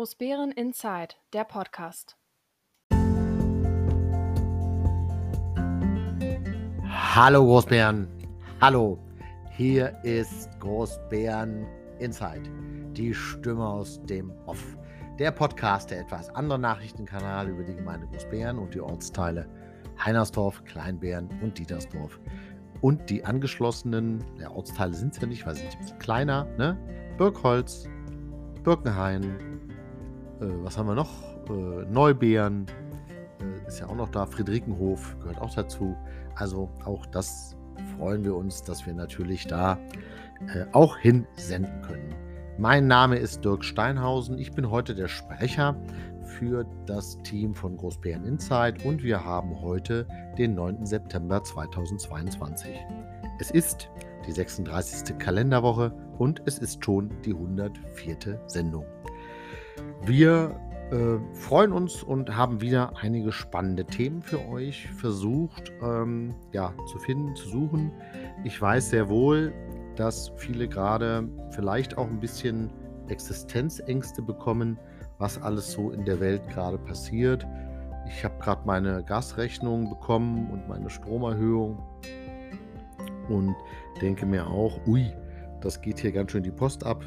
Großbären Inside, der Podcast. Hallo Großbären, hallo. Hier ist Großbären Inside, die Stimme aus dem Off. Der Podcast, der etwas andere Nachrichtenkanal über die Gemeinde Großbären und die Ortsteile Heinersdorf, Kleinbären und Dietersdorf. Und die angeschlossenen, der Ortsteile sind es ja nicht, weil sie sind ein bisschen kleiner, ne? Birkholz, Birkenhain, was haben wir noch? Äh, Neubeeren äh, ist ja auch noch da, Friedrikenhof gehört auch dazu. Also auch das freuen wir uns, dass wir natürlich da äh, auch hinsenden können. Mein Name ist Dirk Steinhausen. Ich bin heute der Sprecher für das Team von Großbären Insight und wir haben heute den 9. September 2022. Es ist die 36. Kalenderwoche und es ist schon die 104. Sendung. Wir äh, freuen uns und haben wieder einige spannende Themen für euch versucht ähm, ja, zu finden, zu suchen. Ich weiß sehr wohl, dass viele gerade vielleicht auch ein bisschen Existenzängste bekommen, was alles so in der Welt gerade passiert. Ich habe gerade meine Gasrechnung bekommen und meine Stromerhöhung und denke mir auch, ui, das geht hier ganz schön die Post ab.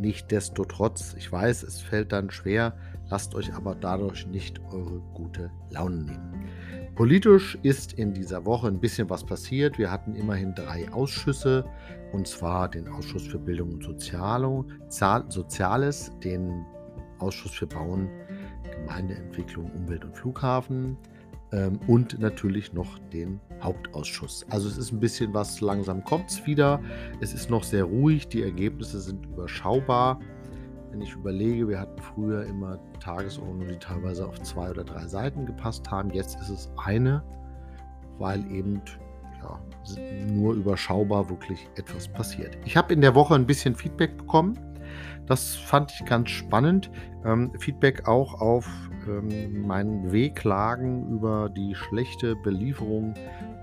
Nichtsdestotrotz, ich weiß, es fällt dann schwer, lasst euch aber dadurch nicht eure gute Laune nehmen. Politisch ist in dieser Woche ein bisschen was passiert. Wir hatten immerhin drei Ausschüsse, und zwar den Ausschuss für Bildung und Soziales, den Ausschuss für Bauen, Gemeindeentwicklung, Umwelt und Flughafen, ähm, und natürlich noch den Hauptausschuss. Also es ist ein bisschen was, langsam kommt es wieder. Es ist noch sehr ruhig, die Ergebnisse sind überschaubar. Wenn ich überlege, wir hatten früher immer Tagesordnungen, die teilweise auf zwei oder drei Seiten gepasst haben. Jetzt ist es eine, weil eben ja, nur überschaubar wirklich etwas passiert. Ich habe in der Woche ein bisschen Feedback bekommen. Das fand ich ganz spannend. Ähm, Feedback auch auf ähm, meinen Wehklagen über die schlechte Belieferung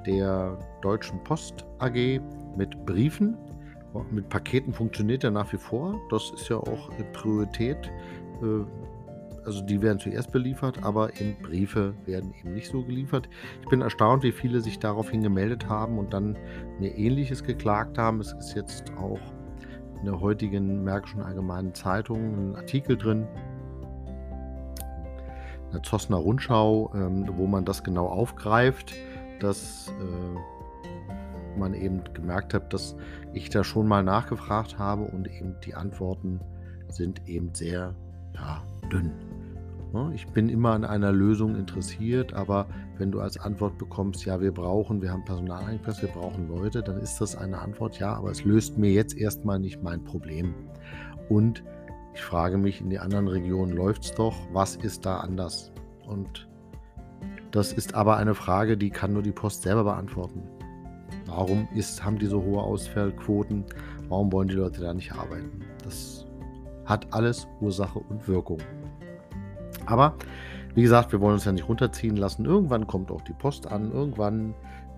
der Deutschen Post AG mit Briefen. Mit Paketen funktioniert er nach wie vor. Das ist ja auch Priorität. Äh, also die werden zuerst beliefert, aber eben Briefe werden eben nicht so geliefert. Ich bin erstaunt, wie viele sich daraufhin gemeldet haben und dann mir ähnliches geklagt haben. Es ist jetzt auch in der heutigen Märkischen Allgemeinen Zeitung ein Artikel drin, der Zossner Rundschau, ähm, wo man das genau aufgreift, dass äh, man eben gemerkt hat, dass ich da schon mal nachgefragt habe und eben die Antworten sind eben sehr ja, dünn. Ne? Ich bin immer an einer Lösung interessiert, aber wenn du als Antwort bekommst, ja, wir brauchen, wir haben Personalengpass, wir brauchen Leute, dann ist das eine Antwort, ja, aber es löst mir jetzt erstmal nicht mein Problem. Und ich frage mich, in den anderen Regionen läuft es doch, was ist da anders? Und das ist aber eine Frage, die kann nur die Post selber beantworten. Warum ist, haben die so hohe Ausfallquoten? Warum wollen die Leute da nicht arbeiten? Das hat alles Ursache und Wirkung. Aber wie gesagt, wir wollen uns ja nicht runterziehen lassen. Irgendwann kommt auch die Post an. Irgendwann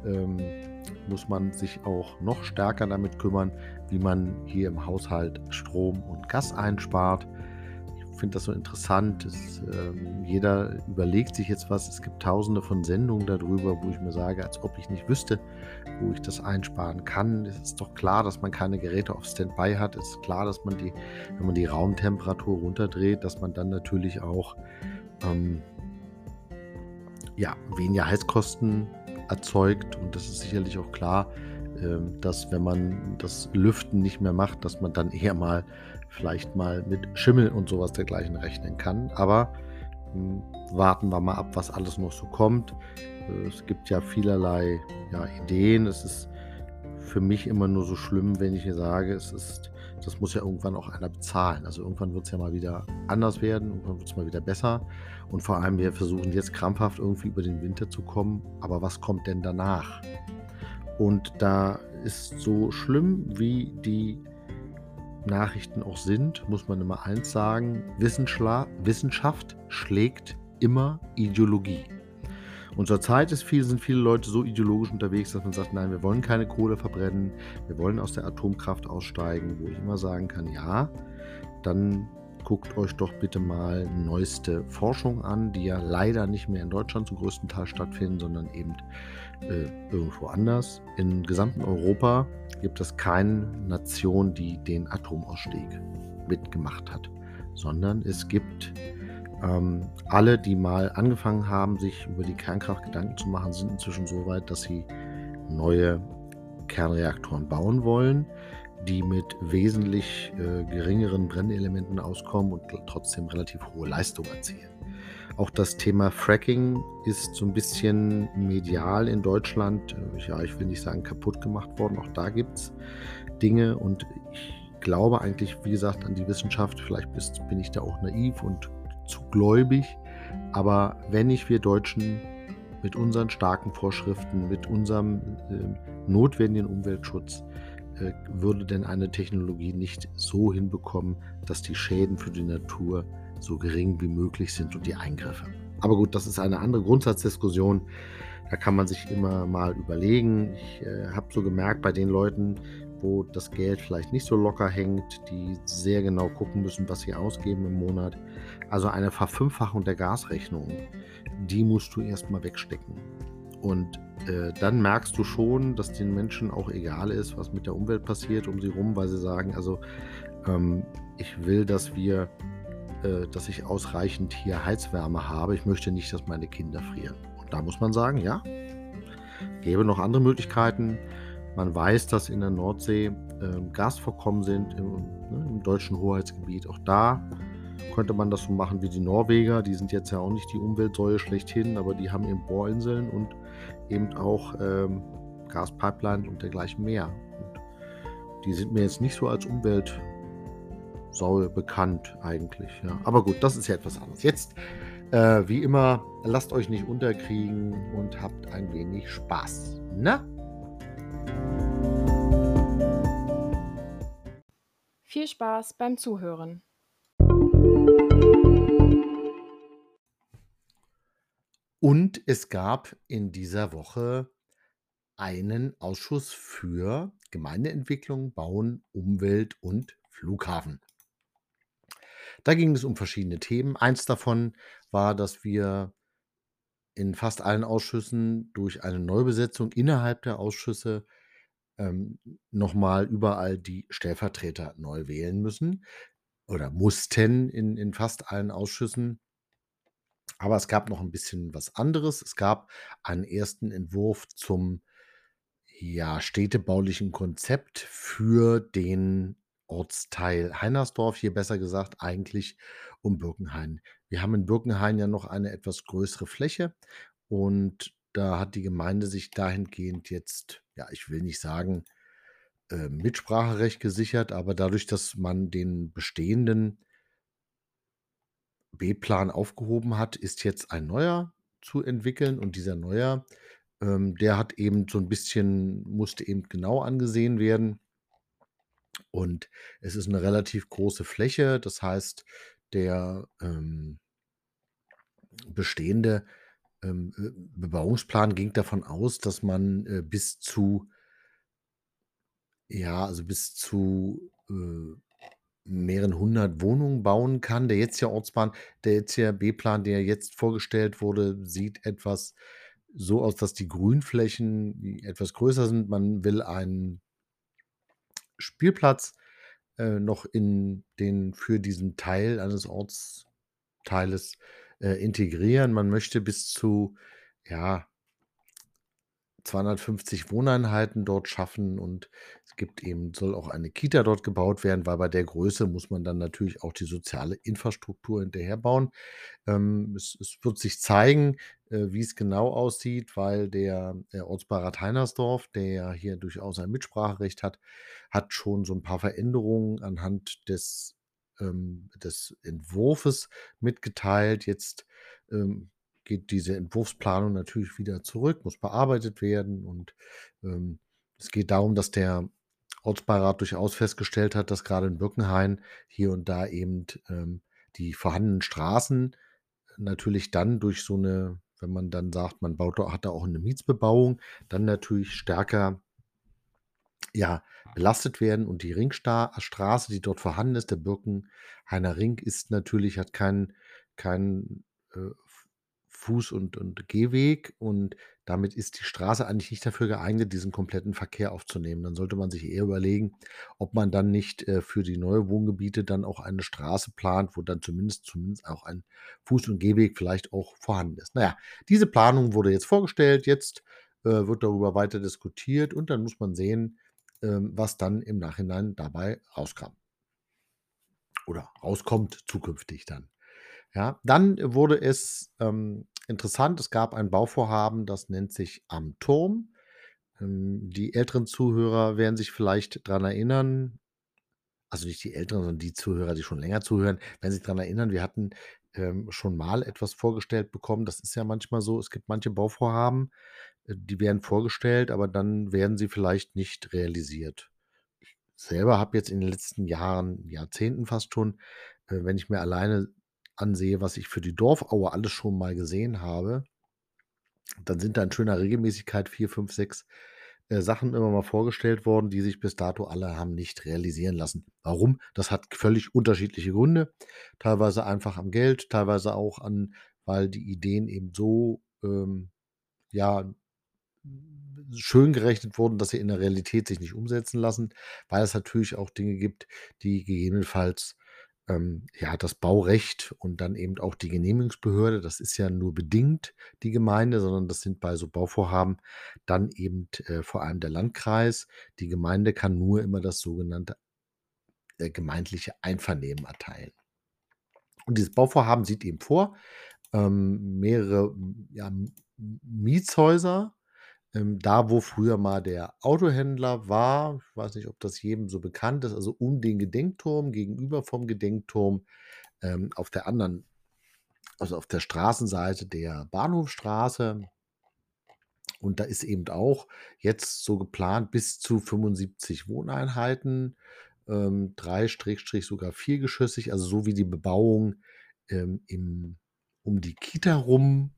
ähm, muss man sich auch noch stärker damit kümmern, wie man hier im Haushalt Strom und Gas einspart. Ich finde das so interessant. Es, ähm, jeder überlegt sich jetzt was. Es gibt tausende von Sendungen darüber, wo ich mir sage, als ob ich nicht wüsste, wo ich das einsparen kann. Es ist doch klar, dass man keine Geräte auf Standby hat. Es ist klar, dass man die, wenn man die Raumtemperatur runterdreht, dass man dann natürlich auch ähm, ja, weniger Heizkosten erzeugt. Und das ist sicherlich auch klar, äh, dass wenn man das Lüften nicht mehr macht, dass man dann eher mal vielleicht mal mit Schimmel und sowas dergleichen rechnen kann. Aber hm, warten wir mal ab, was alles noch so kommt. Äh, es gibt ja vielerlei ja, Ideen. Es ist für mich immer nur so schlimm, wenn ich hier sage, es ist, das muss ja irgendwann auch einer bezahlen. Also irgendwann wird es ja mal wieder anders werden, irgendwann wird es mal wieder besser. Und vor allem, wir versuchen jetzt krampfhaft irgendwie über den Winter zu kommen. Aber was kommt denn danach? Und da ist so schlimm, wie die Nachrichten auch sind, muss man immer eins sagen, Wissenschaft schlägt immer Ideologie. Und zurzeit ist viel, sind viele Leute so ideologisch unterwegs, dass man sagt, nein, wir wollen keine Kohle verbrennen, wir wollen aus der Atomkraft aussteigen, wo ich immer sagen kann, ja, dann guckt euch doch bitte mal neueste Forschung an, die ja leider nicht mehr in Deutschland zum größten Teil stattfinden, sondern eben äh, irgendwo anders. Im gesamten Europa gibt es keine Nation, die den Atomausstieg mitgemacht hat, sondern es gibt ähm, alle, die mal angefangen haben, sich über die Kernkraft Gedanken zu machen, sind inzwischen so weit, dass sie neue Kernreaktoren bauen wollen die mit wesentlich äh, geringeren Brennelementen auskommen und trotzdem relativ hohe Leistung erzielen. Auch das Thema Fracking ist so ein bisschen medial in Deutschland, äh, ja, ich will nicht sagen kaputt gemacht worden. Auch da gibt es Dinge und ich glaube eigentlich, wie gesagt, an die Wissenschaft. Vielleicht bin ich da auch naiv und zu gläubig. Aber wenn nicht wir Deutschen mit unseren starken Vorschriften, mit unserem äh, notwendigen Umweltschutz äh, würde denn eine Technologie nicht so hinbekommen, dass die Schäden für die Natur so gering wie möglich sind und die Eingriffe. Aber gut, das ist eine andere Grundsatzdiskussion. Da kann man sich immer mal überlegen. Ich äh, habe so gemerkt, bei den Leuten, wo das Geld vielleicht nicht so locker hängt, die sehr genau gucken müssen, was sie ausgeben im Monat. Also eine Verfünffachung der Gasrechnung, die musst du erstmal wegstecken. Und äh, dann merkst du schon, dass den Menschen auch egal ist, was mit der Umwelt passiert um sie rum, weil sie sagen, also ähm, ich will, dass wir, äh, dass ich ausreichend hier Heizwärme habe. Ich möchte nicht, dass meine Kinder frieren. Und da muss man sagen, ja, gäbe noch andere Möglichkeiten. Man weiß, dass in der Nordsee äh, Gasvorkommen sind im, ne, im deutschen Hoheitsgebiet. Auch da könnte man das so machen wie die Norweger. Die sind jetzt ja auch nicht die Umweltsäule schlechthin, aber die haben eben Bohrinseln und eben auch ähm, Gaspipelines und dergleichen mehr. Und die sind mir jetzt nicht so als Umweltsäule bekannt eigentlich. Ja. Aber gut, das ist ja etwas anderes. Jetzt, äh, wie immer, lasst euch nicht unterkriegen und habt ein wenig Spaß. Na? Viel Spaß beim Zuhören. Und es gab in dieser Woche einen Ausschuss für Gemeindeentwicklung, Bauen, Umwelt und Flughafen. Da ging es um verschiedene Themen. Eins davon war, dass wir in fast allen Ausschüssen durch eine Neubesetzung innerhalb der Ausschüsse ähm, nochmal überall die Stellvertreter neu wählen müssen oder mussten in, in fast allen Ausschüssen. Aber es gab noch ein bisschen was anderes. Es gab einen ersten Entwurf zum, ja, städtebaulichen Konzept für den Ortsteil Heinersdorf, hier besser gesagt eigentlich um Birkenhain. Wir haben in Birkenhain ja noch eine etwas größere Fläche und da hat die Gemeinde sich dahingehend jetzt, ja, ich will nicht sagen, äh, Mitspracherecht gesichert, aber dadurch, dass man den bestehenden B-Plan aufgehoben hat, ist jetzt ein neuer zu entwickeln und dieser neuer, ähm, der hat eben so ein bisschen musste eben genau angesehen werden. Und es ist eine relativ große Fläche. Das heißt, der, ähm bestehende, ähm, äh, Bebauungsplan ging davon aus, dass man, äh, bis zu ja, also bis zu, äh mehreren hundert Wohnungen bauen kann. Der jetzige Ortsplan der jetzige B-Plan, der jetzt vorgestellt wurde, sieht etwas so aus, dass die Grünflächen etwas größer sind. Man will einen Spielplatz, äh, noch in den für diesen Teil eines Ortsteiles, äh, integrieren. Man möchte bis zu, ja 250 Wohneinheiten dort schaffen und es gibt eben soll auch eine Kita dort gebaut werden, weil bei der Größe muss man dann natürlich auch die soziale Infrastruktur hinterher bauen. Ähm, es es wird sich zeigen, äh, wie es genau aussieht, weil der der Ortsbeirat Heinersdorf, der ja hier durchaus ein Mitspracherecht hat, hat schon so ein paar Veränderungen anhand des ähm, des Entwurfes mitgeteilt. Jetzt, ähm geht diese Entwurfsplanung natürlich wieder zurück, muss bearbeitet werden. Und ähm, es geht darum, dass der Ortsbeirat durchaus festgestellt hat, dass gerade in Birkenhain hier und da eben ähm, die vorhandenen Straßen natürlich dann durch so eine, wenn man dann sagt, man baut, hat da auch eine Mietsbebauung, dann natürlich stärker ja, belastet werden und die Ringsta Straße, die dort vorhanden ist, der Birkenhainer Ring, ist natürlich hat keinen keinen, äh, Fuß und und Gehweg und damit ist die Straße eigentlich nicht dafür geeignet, diesen kompletten Verkehr aufzunehmen. Dann sollte man sich eher überlegen, ob man dann nicht, äh, für die neue Wohngebiete dann auch eine Straße plant, wo dann zumindest zumindest auch ein Fuß und Gehweg vielleicht auch vorhanden ist. Na ja, diese Planung wurde jetzt vorgestellt. Jetzt, äh, wird darüber weiter diskutiert und dann muss man sehen, ähm, was dann im Nachhinein dabei rauskam. Oder rauskommt zukünftig dann. Ja, dann wurde es, ähm, interessant. Es gab ein Bauvorhaben, das nennt sich „Am Turm“. Ähm, die älteren Zuhörer werden sich vielleicht dran erinnern also nicht die Älteren, sondern die Zuhörer, die schon länger zuhören, werden sich dran erinnern, wir hatten, ähm, schon mal etwas vorgestellt bekommen. Das ist ja manchmal so, es gibt manche Bauvorhaben, äh, die werden vorgestellt, aber dann werden sie vielleicht nicht realisiert. Ich selber habe jetzt in den letzten Jahren, Jahrzehnten fast schon, äh, wenn ich mir alleine ansehe, was ich für die Dorfaue alles schon mal gesehen habe dann sind da in schöner Regelmäßigkeit 4, 5, 6, äh, Sachen immer mal vorgestellt worden, die sich bis dato alle haben nicht realisieren lassen. Warum? Das hat völlig unterschiedliche Gründe. Teilweise einfach am Geld, teilweise auch an weil die Ideen eben so, ähm, ja, schön gerechnet wurden, dass sie in der Realität sich nicht umsetzen lassen, weil es natürlich auch Dinge gibt, die gegebenenfalls, ähm, ja, das Baurecht und dann eben auch die Genehmigungsbehörde, das ist ja nur bedingt die Gemeinde, sondern das sind bei so Bauvorhaben dann eben, äh, vor allem der Landkreis. Die Gemeinde kann nur immer das sogenannte äh, gemeindliche Einvernehmen erteilen. Und dieses Bauvorhaben sieht eben vor, ähm, mehrere, ja, Mietshäuser, ähm, da, wo früher mal der Autohändler war. Ich weiß nicht, ob das jedem so bekannt ist, also um den Gedenkturm, gegenüber vom Gedenkturm, ähm, auf der anderen also auf der Straßenseite der Bahnhofstraße. Und da ist eben auch jetzt so geplant bis zu 75 Wohneinheiten, ähm, 3 Schrägstrich sogar viergeschossig, also so wie die Bebauung, ähm, im um die Kita rum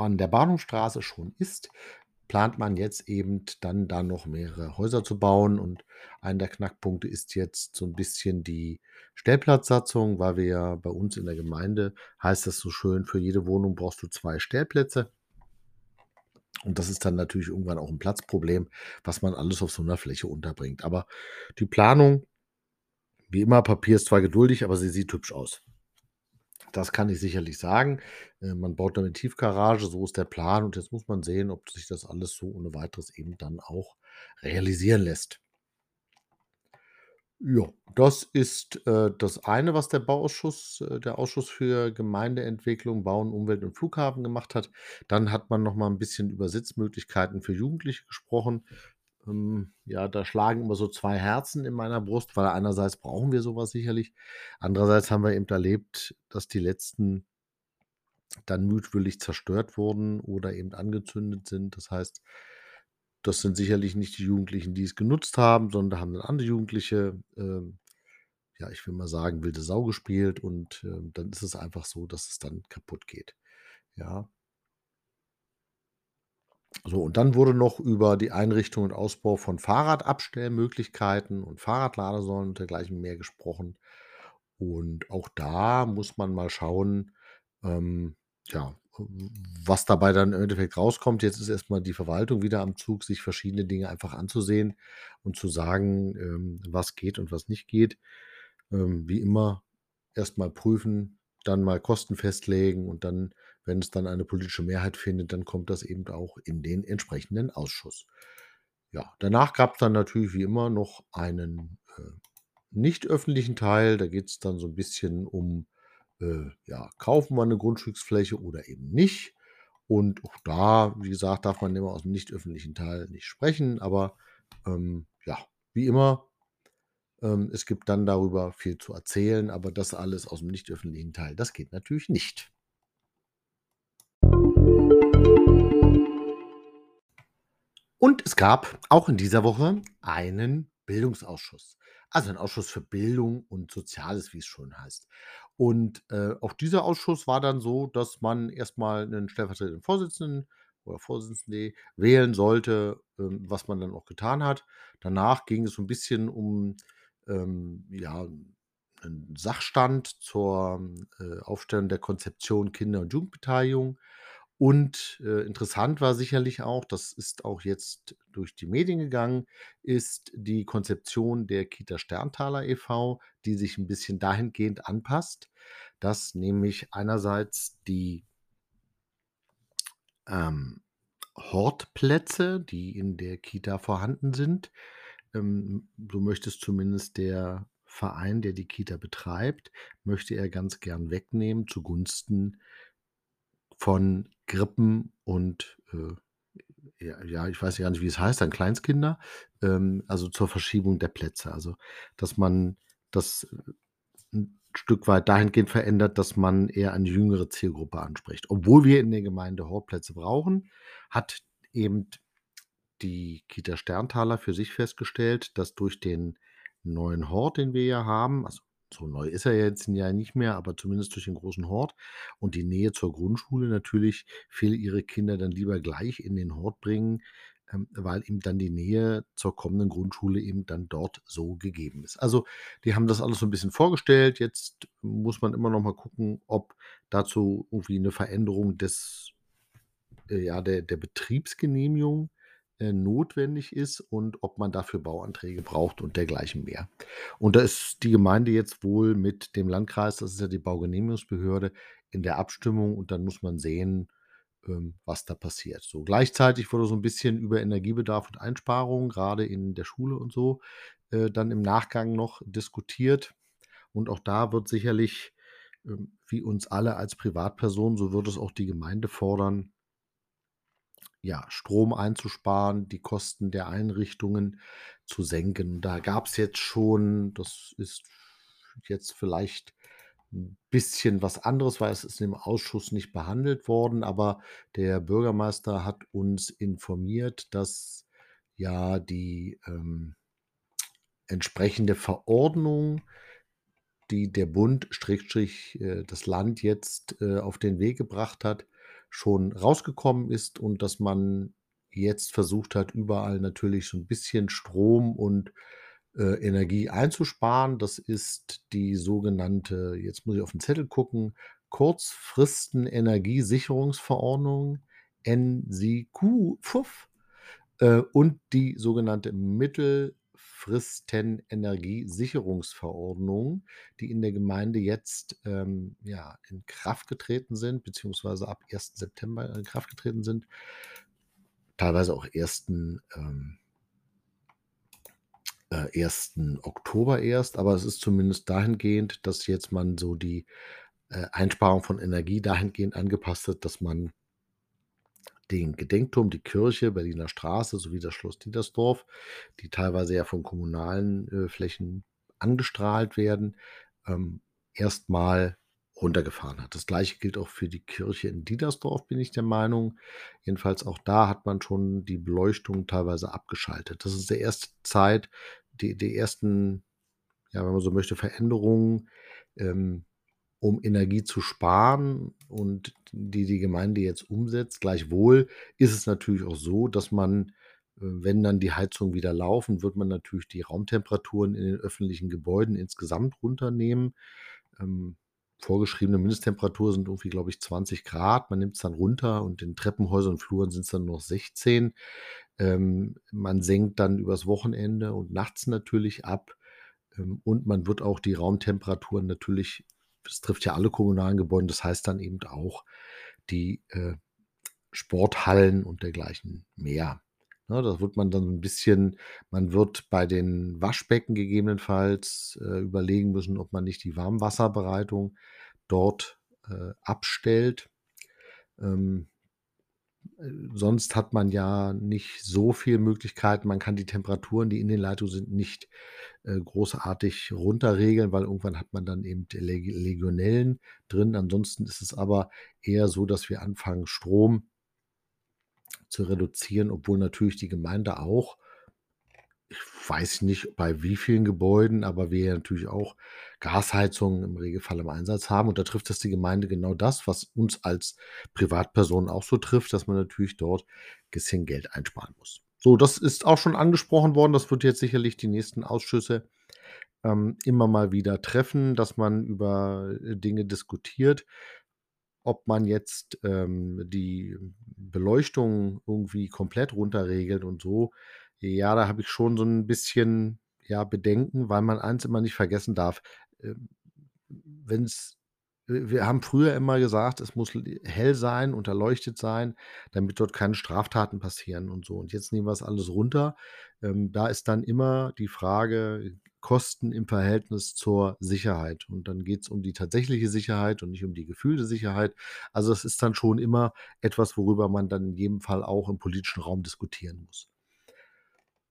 an der Bahnhofstraße schon ist, plant man jetzt eben dann da noch mehrere Häuser zu bauen. Und einer der Knackpunkte ist jetzt so 'n bisschen die Stellplatzsatzung, weil wir ja bei uns in der Gemeinde heißt das so schön: „Für jede Wohnung brauchst du 2 Stellplätze.“ Und das ist dann natürlich irgendwann auch 'n Platzproblem, was man alles auf so 'ner Fläche unterbringt. Aber die Planung wie immer, Papier ist zwar geduldig, aber sie sieht hübsch aus. Das kann ich sicherlich sagen. Äh, man baut da 'ne Tiefgarage, so ist der Plan und jetzt muss man sehen, ob sich das alles so ohne Weiteres eben dann auch realisieren lässt. Ja, das ist, äh, das eine, was der Bauausschuss äh, der Ausschuss für Gemeindeentwicklung, Bauen, Umwelt und Flughafen gemacht hat. Dann hat man noch mal 'n bisschen über Sitzmöglichkeiten für Jugendliche gesprochen. Ähm, ja, da schlagen immer so 2 Herzen in meiner Brust, weil einerseits brauchen wir so was sicherlich. Andererseits haben wir eben erlebt, dass die letzten dann mutwillig zerstört wurden oder eben angezündet sind. Das heißt, das sind sicherlich nicht die Jugendlichen, die es genutzt haben, sondern da haben dann andere Jugendliche, ähm, ja, ich will mal sagen, wilde Sau gespielt und, ähm, dann ist es einfach so, dass es dann kaputtgeht, ja. So, und dann wurde noch über die Einrichtung und Ausbau von Fahrradabstellmöglichkeiten und Fahrradladesäulen und dergleichen mehr gesprochen. Und auch da muss man mal schauen, ähm, ja, was dabei dann im Endeffekt rauskommt. Jetzt ist erst mal die Verwaltung wieder am Zug, sich verschiedene Dinge einfach anzusehen und zu sagen, ähm, was geht und was nicht geht. Ähm, wie immer erst mal prüfen, dann mal Kosten festlegen und dann, wenn es dann eine politische Mehrheit findet, dann kommt das eben auch in den entsprechenden Ausschuss. Ja, danach gab's dann natürlich wie immer noch einen, äh, nicht öffentlichen Teil. Da geht's dann so 'n bisschen um, äh, ja, kaufen wir 'ne Grundstücksfläche oder eben nicht? Und auch da, wie gesagt, darf man immer aus'm nicht öffentlichen Teil nicht sprechen, aber, ähm, ja, wie immer, ähm, es gibt dann darüber viel zu erzählen, aber das alles aus'm nicht öffentlichen Teil, das geht natürlich nicht. Und es gab auch in dieser Woche einen Bildungsausschuss, also 'n Ausschuss für Bildung und Soziales, wie's schön heißt. Und, äh, auch dieser Ausschuss war dann so, dass man erst mal 'nen stellvertretenden Vorsitzenden oder Vorsitzende wählen sollte, ähm, was man dann auch getan hat. Danach ging es so 'n bisschen um, ähm, ja, 'n Sachstand zur, äh, Aufstellung der Konzeption Kinder und Jugendbeteiligung. Und, äh, interessant war sicherlich auch, das ist auch jetzt durch die Medien gegangen, ist die Konzeption der Kita Sterntaler e. V., die sich 'n bisschen dahingehend anpasst, dass nämlich einerseits die ähm, Hortplätze, die in der Kita vorhanden sind ähm, so möchte es zumindest der Verein, der die Kita betreibt, möchte er ganz gern wegnehmen zugunsten von Krippen und, äh, ja ja, ich weiß gar nicht, wie es heißt dann, Kleinstkinder, ähm, also zur Verschiebung der Plätze. Also, dass man das 'n Stück weit dahingehend verändert, dass man eher eine jüngere Zielgruppe anspricht. Obwohl wir in der Gemeinde Hortplätze brauchen, hat eben die Kita Sterntaler für sich festgestellt, dass durch den neuen Hort, den wir ja haben also, so neu ist er jetzt ja nicht mehr, aber zumindest durch den großen Hort und die Nähe zur Grundschule natürlich viele ihre Kinder dann lieber gleich in den Hort bringen, ähm, weil eben dann die Nähe zur kommenden Grundschule eben dann dort so gegeben ist. Also, die haben das alles so 'n bisschen vorgestellt. Jetzt muss man immer noch mal gucken, ob dazu irgendwie 'ne Veränderung des äh, ja, der der Betriebsgenehmigung, äh, notwendig ist und ob man dafür Bauanträge braucht und dergleichen mehr. Und da ist die Gemeinde jetzt wohl mit dem Landkreis, das ist ja die Baugenehmigungsbehörde, in der Abstimmung und dann muss man sehen, ähm, was da passiert. So, gleichzeitig wurde so 'n bisschen über Energiebedarf und Einsparungen, grade in der Schule und so, äh, dann im Nachgang noch diskutiert. Und auch da wird sicherlich, ähm, wie uns alle als Privatpersonen, so wird es auch die Gemeinde fordern ja, Strom einzusparen, die Kosten der Einrichtungen zu senken. Da gab's jetzt schon das ist jetzt vielleicht 'n bisschen was anderes, weil es ist im Ausschuss nicht behandelt worden, aber der Bürgermeister hat uns informiert, dass ja die, ähm, entsprechende Verordnung, die der Bund Schrägstrich, äh, das Land jetzt, äh, auf den Weg gebracht hat, schon rausgekommen ist und dass man jetzt versucht hat, überall natürlich so 'n bisschen Strom und, äh, Energie einzusparen. Das ist die sogenannte jetzt muss ich auf 'n Zettel gucken, Kurzfristen-Energiesicherungsverordnung, NSiK-FUV, äh, und die sogenannte Mittelfristen-Energiesicherungsverordnung, die in der Gemeinde jetzt, ähm, ja, in Kraft getreten sind, beziehungsweise ab 1. September in Kraft getreten sind. Teilweise auch 1., ähm äh, 1. Oktober erst, aber es ist zumindest dahingehend, dass jetzt man so die, äh, Einsparung von Energie dahingehend angepasst hat, dass man den Gedenkturm, die Kirche, Berliner Straße sowie das Schloss Diedersdorf, die teilweise ja von kommunalen, äh, Flächen angestrahlt werden, ähm, erst mal runtergefahren hat. Das Gleiche gilt auch für die Kirche in Diedersdorf, bin ich der Meinung. Jedenfalls auch da hat man schon die Beleuchtung teilweise abgeschaltet. Das ist der erste Zeit die die ersten, ja, wenn man so möchte, Veränderungen, ähm, um Energie zu sparen und die die Gemeinde jetzt umsetzt. Gleichwohl ist es natürlich auch so, dass man, äh, wenn dann die Heizungen wieder laufen, wird man natürlich die Raumtemperaturen in den öffentlichen Gebäuden insgesamt runternehmen. Ähm, vorgeschriebene Mindesttemperatur sind irgendwie, glaube ich, 20 Grad. Man nimmt's dann runter und in Treppenhäusern und Fluren sind's dann nur noch 16. Ähm, man senkt dann übers Wochenende und nachts natürlich ab, ähm, und man wird auch die Raumtemperaturen natürlich das trifft ja alle kommunalen Gebäude, das heißt dann eben auch die, äh, Sporthallen und dergleichen mehr. Ne, da wird man dann so 'n bisschen man wird bei den Waschbecken gegebenenfalls, äh, überlegen müssen, ob man nicht die Warmwasserbereitung dort, äh, abstellt. Ähm äh, sonst hat man ja nicht so viel Möglichkeiten. Man kann die Temperaturen, die in den Leitungen sind, nicht, äh, großartig runterregeln, weil irgendwann hat man dann eben Leg Legionellen drin. Ansonsten ist es aber eher so, dass wir anfangen, Strom zu reduzieren, obwohl natürlich die Gemeinde auch weiß ich nicht, bei wie vielen Gebäuden, aber wir natürlich auch Gasheizungen im Regelfall im Einsatz haben. Und da trifft das die Gemeinde genau das, was uns als Privatpersonen auch so trifft, dass man natürlich dort bisschen Geld einsparen muss. So, das ist auch schon angesprochen worden. Das wird jetzt sicherlich die nächsten Ausschüsse ähm, immer mal wieder treffen, dass man über äh, Dinge diskutiert. Ob man jetzt ähm, die Beleuchtung irgendwie komplett runterregelt und so, ja, da habe ich schon so ein bisschen, ja, Bedenken, weil man eins immer nicht vergessen darf. Ähm, wenn's wir haben früher immer gesagt, es muss hell sein und erleuchtet sein, damit dort keine Straftaten passieren und so. Und jetzt nehmen wir es alles runter. Ähm, da ist dann immer die Frage, Kosten im Verhältnis zur Sicherheit. Und dann geht es um die tatsächliche Sicherheit und nicht um die gefühlte Sicherheit. Also es ist dann schon immer etwas, worüber man dann in jedem Fall auch im politischen Raum diskutieren muss.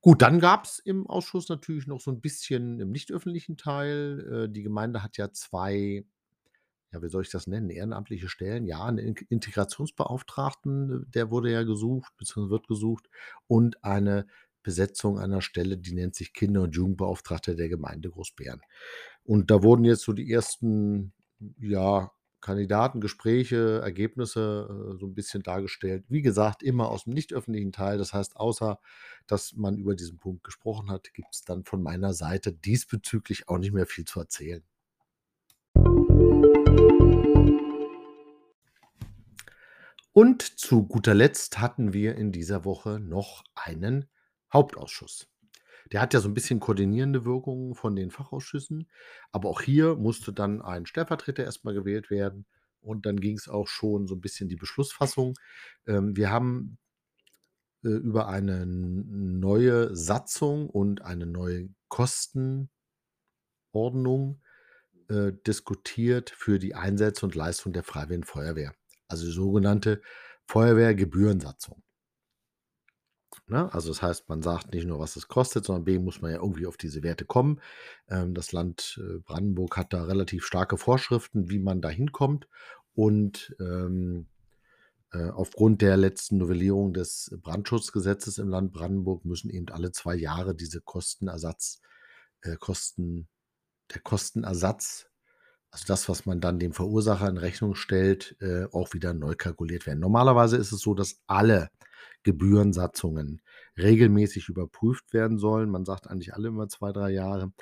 Gut, dann gab es im Ausschuss natürlich noch so ein bisschen im nicht öffentlichen Teil äh, die Gemeinde hat ja zwei ja, wie soll ich das nennen, ehrenamtliche Stellen. Ja, 'n In Integrationsbeauftragten, äh, der wurde ja gesucht beziehungsweise wird gesucht und eine Besetzung einer Stelle, die nennt sich Kinder und Jugendbeauftragter der Gemeinde Großbeeren. Und da wurden jetzt so die ersten, ja, Kandidatengespräche, Ergebnisse, äh, so ein bisschen dargestellt. Wie gesagt, immer aus dem nicht öffentlichen Teil. Das heißt, außer dass man über diesen Punkt gesprochen hat, gibt es dann von meiner Seite diesbezüglich auch nicht mehr viel zu erzählen. Und zu guter Letzt hatten wir in dieser Woche noch einen Hauptausschuss. Der hat ja so ein bisschen koordinierende Wirkungen von den Fachausschüssen, aber auch hier musste dann ein Stellvertreter erstmal gewählt werden und dann ging es auch schon so ein bisschen die Beschlussfassung. Ähm, wir haben, äh, über eine neue Satzung und eine neue Kostenordnung, äh, diskutiert für die Einsätze und Leistung der Freiwilligen Feuerwehr, also die sogenannte Feuerwehrgebührensatzung. Ne? Also das heißt, man sagt nicht nur, was es kostet, sondern B muss man ja irgendwie auf diese Werte kommen. Ähm, das Land äh, Brandenburg hat da relativ starke Vorschriften, wie man da hinkommt. Und ähm, äh, aufgrund der letzten Novellierung des Brandschutzgesetzes im Land Brandenburg müssen eben alle zwei Jahre diese Kostenersatz, äh, Kosten, der Kostenersatz also das, was man dann dem Verursacher in Rechnung stellt, äh, auch wieder neu kalkuliert werden. Normalerweise ist es so, dass alle Gebührensatzungen regelmäßig überprüft werden sollen. Man sagt eigentlich alle immer zwei, drei Jahre.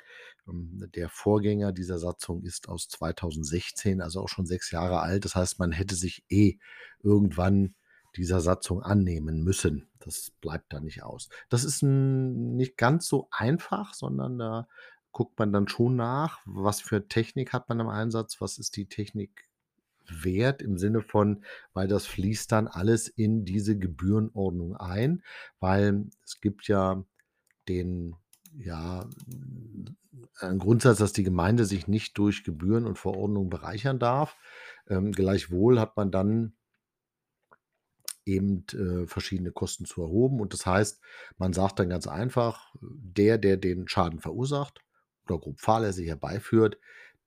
Ähm, der Vorgänger dieser Satzung ist aus 2016, also auch schon sechs Jahre alt. Das heißt, man hätte sich eh irgendwann dieser Satzung annehmen müssen. Das bleibt da nicht aus. Das ist nicht ganz so einfach, sondern da guckt man dann schon nach, was für Technik hat man im Einsatz, was ist die Technik wert im Sinne von, weil das fließt dann alles in diese Gebührenordnung ein, weil es gibt ja den, ja, einen Grundsatz, dass die Gemeinde sich nicht durch Gebühren und Verordnungen bereichern darf. Ähm, gleichwohl hat man dann eben äh, verschiedene Kosten zu erhoben. Und das heißt, man sagt dann ganz einfach, der, der den Schaden verursacht, oder grob fahrlässig herbeiführt,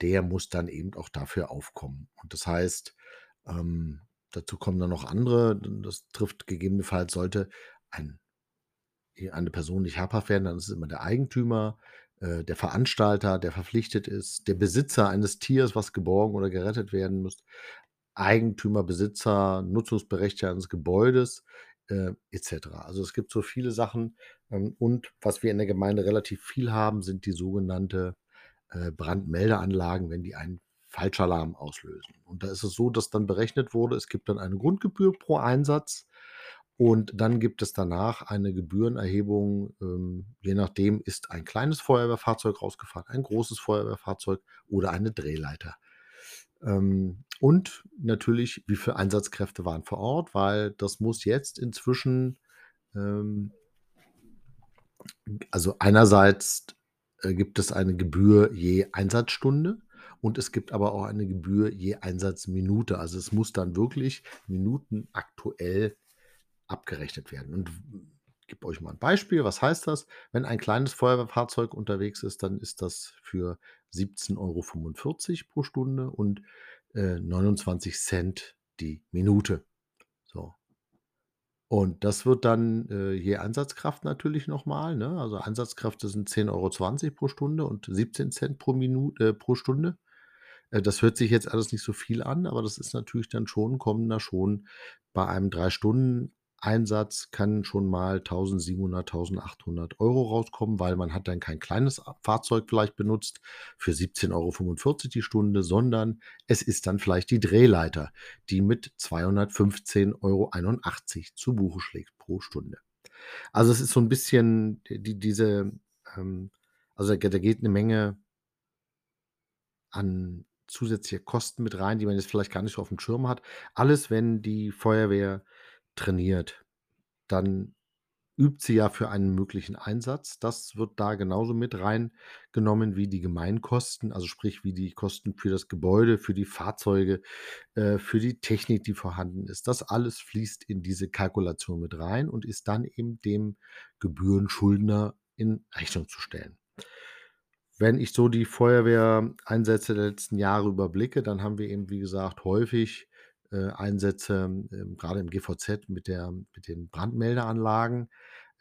der muss dann eben auch dafür aufkommen. Und das heißt, ähm, dazu kommen dann noch andere, das trifft gegebenenfalls, sollte ein, eine Person nicht habhaft werden, dann ist es immer der Eigentümer, äh, der Veranstalter, der verpflichtet ist, der Besitzer eines Tiers, was geborgen oder gerettet werden muss, Eigentümer, Besitzer, Nutzungsberechtigter eines Gebäudes, äh, etc. Also es gibt so viele Sachen. Ähm, und was wir in der Gemeinde relativ viel haben, sind die sogenannte äh, Brandmeldeanlagen, wenn die einen Falschalarm auslösen. Und da ist es so, dass dann berechnet wurde, es gibt dann eine Grundgebühr pro Einsatz und dann gibt es danach eine Gebührenerhebung, ähm, je nachdem ist ein kleines Feuerwehrfahrzeug rausgefahren, ein großes Feuerwehrfahrzeug oder eine Drehleiter. Ähm, und natürlich, wie viele Einsatzkräfte waren vor Ort, weil das muss jetzt inzwischen, ähm, also einerseits äh, gibt es eine Gebühr je Einsatzstunde und es gibt aber auch eine Gebühr je Einsatzminute. Also es muss dann wirklich minutenaktuell abgerechnet werden. Und gebe euch mal ein Beispiel. Was heißt das? Wenn ein kleines Feuerwehrfahrzeug unterwegs ist, dann ist das für 17,45 Euro pro Stunde und äh, 29 Cent die Minute. So. Und das wird dann, äh, je Einsatzkraft natürlich noch mal, ne? Also, Einsatzkräfte sind 10,20 € pro Stunde und 17 pro Minu äh, pro Stunde. Äh, das hört sich jetzt alles nicht so viel an, aber das ist natürlich dann schon kommen da schon bei einem 3-Stunden-Einsatz kann schon mal 1.700, 1.800 € rauskommen, weil man hat dann kein kleines Fahrzeug vielleicht benutzt für 17,45 € die Stunde, sondern es ist dann vielleicht die Drehleiter, die mit 215,81 € zu Buche schlägt pro Stunde. Also, es ist so 'n bisschen die diese, ähm also, da geht 'ne Menge an zusätzliche Kosten mit rein, die man jetzt vielleicht gar nicht so aufm Schirm hat. Alles, wenn die Feuerwehr trainiert, dann übt sie ja für einen möglichen Einsatz. Das wird da genauso mit reingenommen wie die Gemeinkosten, also, sprich, wie die Kosten für das Gebäude, für die Fahrzeuge, äh, für die Technik, die vorhanden ist. Das alles fließt in diese Kalkulation mit rein und ist dann eben dem Gebührenschuldner in Rechnung zu stellen. Wenn ich so die Feuerwehreinsätze der letzten Jahre überblicke, dann haben wir eben, wie gesagt, häufig, Einsätze, ähm, grade im GVZ mit der mit den Brandmeldeanlagen.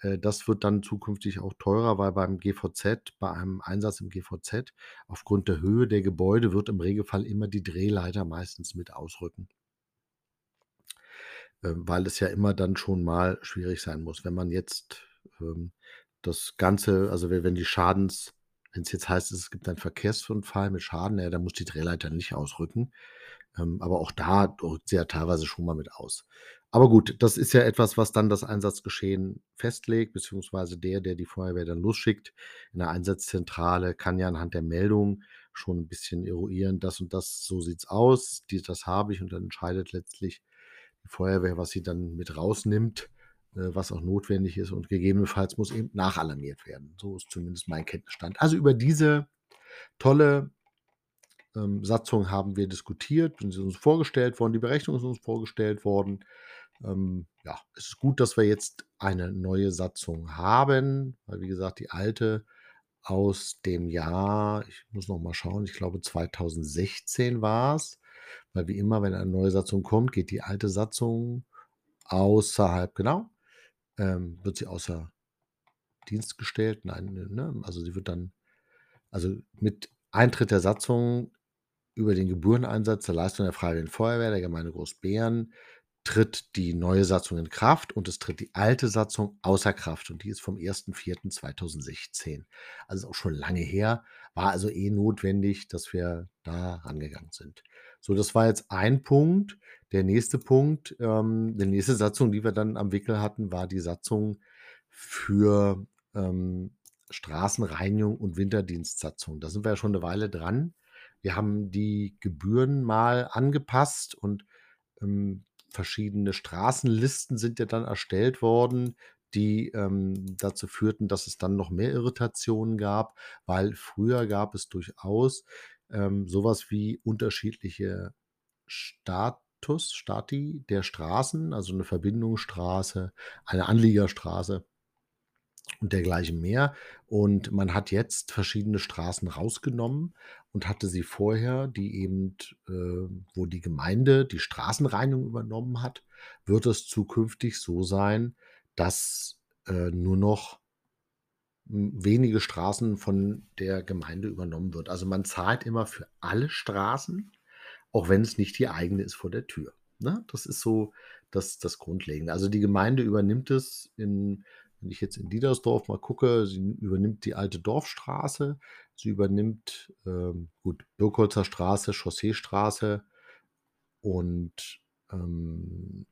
Äh, das wird dann zukünftig auch teurer, weil beim GVZ bei einem Einsatz im GVZ aufgrund der Höhe der Gebäude wird im Regelfall immer die Drehleiter meistens mit ausrücken. Ähm, weil es ja immer dann schon mal schwierig sein muss. Wenn man jetzt, ähm, das Ganze also, we wenn die Schadens wenn's jetzt heißt, es gibt einen Verkehrsunfall mit Schaden, ja, dann muss die Drehleiter nicht ausrücken. Ähm, aber auch da rückt sie ja teilweise schon mal mit aus. Aber gut, das ist ja etwas, was dann das Einsatzgeschehen festlegt, beziehungsweise der, der die Feuerwehr dann losschickt in der Einsatzzentrale, kann ja anhand der Meldung schon 'n bisschen eruieren: „Das und das so sieht's aus, dies das habe ich“, und dann entscheidet letztlich die Feuerwehr, was sie dann mit rausnimmt, äh, was auch notwendig ist und gegebenenfalls muss eben nachalarmiert werden. So ist zumindest mein Kenntnisstand. Also, über diese tolle, ähm, Satzung haben wir diskutiert und sie ist uns vorgestellt worden. Die Berechnung ist uns vorgestellt worden. Ähm, ja, es ist gut, dass wir jetzt eine neue Satzung haben, weil, wie gesagt, die alte aus dem Jahr ich muss noch mal schauen, ich glaube 2016 war's, weil wie immer, wenn eine neue Satzung kommt, geht die alte Satzung außerhalb genau, ähm, wird sie außer Dienst gestellt. Nein, ne ne? Also, sie wird dann also, mit Eintritt der Satzung über den Gebühreneinsatz der Leistung der Freiwilligen Feuerwehr der Gemeinde Großbeeren tritt die neue Satzung in Kraft und es tritt die alte Satzung außer Kraft und die ist vom 1.4.2016. Also, auch schon lange her, war also eh notwendig, dass wir da rangegangen sind. So, das war jetzt ein Punkt. Der nächste Punkt, ähm die nächste Satzung, die wir dann am Wickel hatten, war die Satzung für, ähm, Straßenreinigung und Winterdienstsatzung. Da sind wir ja schon 'ne Weile dran. Wir haben die Gebühren mal angepasst und, ähm, verschiedene Straßenlisten sind ja dann erstellt worden, die, ähm, dazu führten, dass es dann noch mehr Irritationen gab, weil früher gab es durchaus, ähm, so was wie unterschiedliche Status Stati der Straßen, also 'ne Verbindungsstraße, eine Anliegerstraße und dergleichen mehr. Und man hat jetzt verschiedene Straßen rausgenommen und hatte sie vorher, die eben äh, wo die Gemeinde die Straßenreinigung übernommen hat, wird es zukünftig so sein, dass, äh, nur noch wenige Straßen von der Gemeinde übernommen wird. Also, man zahlt immer für alle Straßen, auch wenn es nicht die eigene ist vor der Tür, ne? Das ist so das das Grundlegende. Also, die Gemeinde übernimmt es in wenn ich jetzt in Diedersdorf mal gucke, sie übernimmt die alte Dorfstraße. Sie übernimmt, ähm, gut, Birkholzer Straße, Chausseestraße und, ähm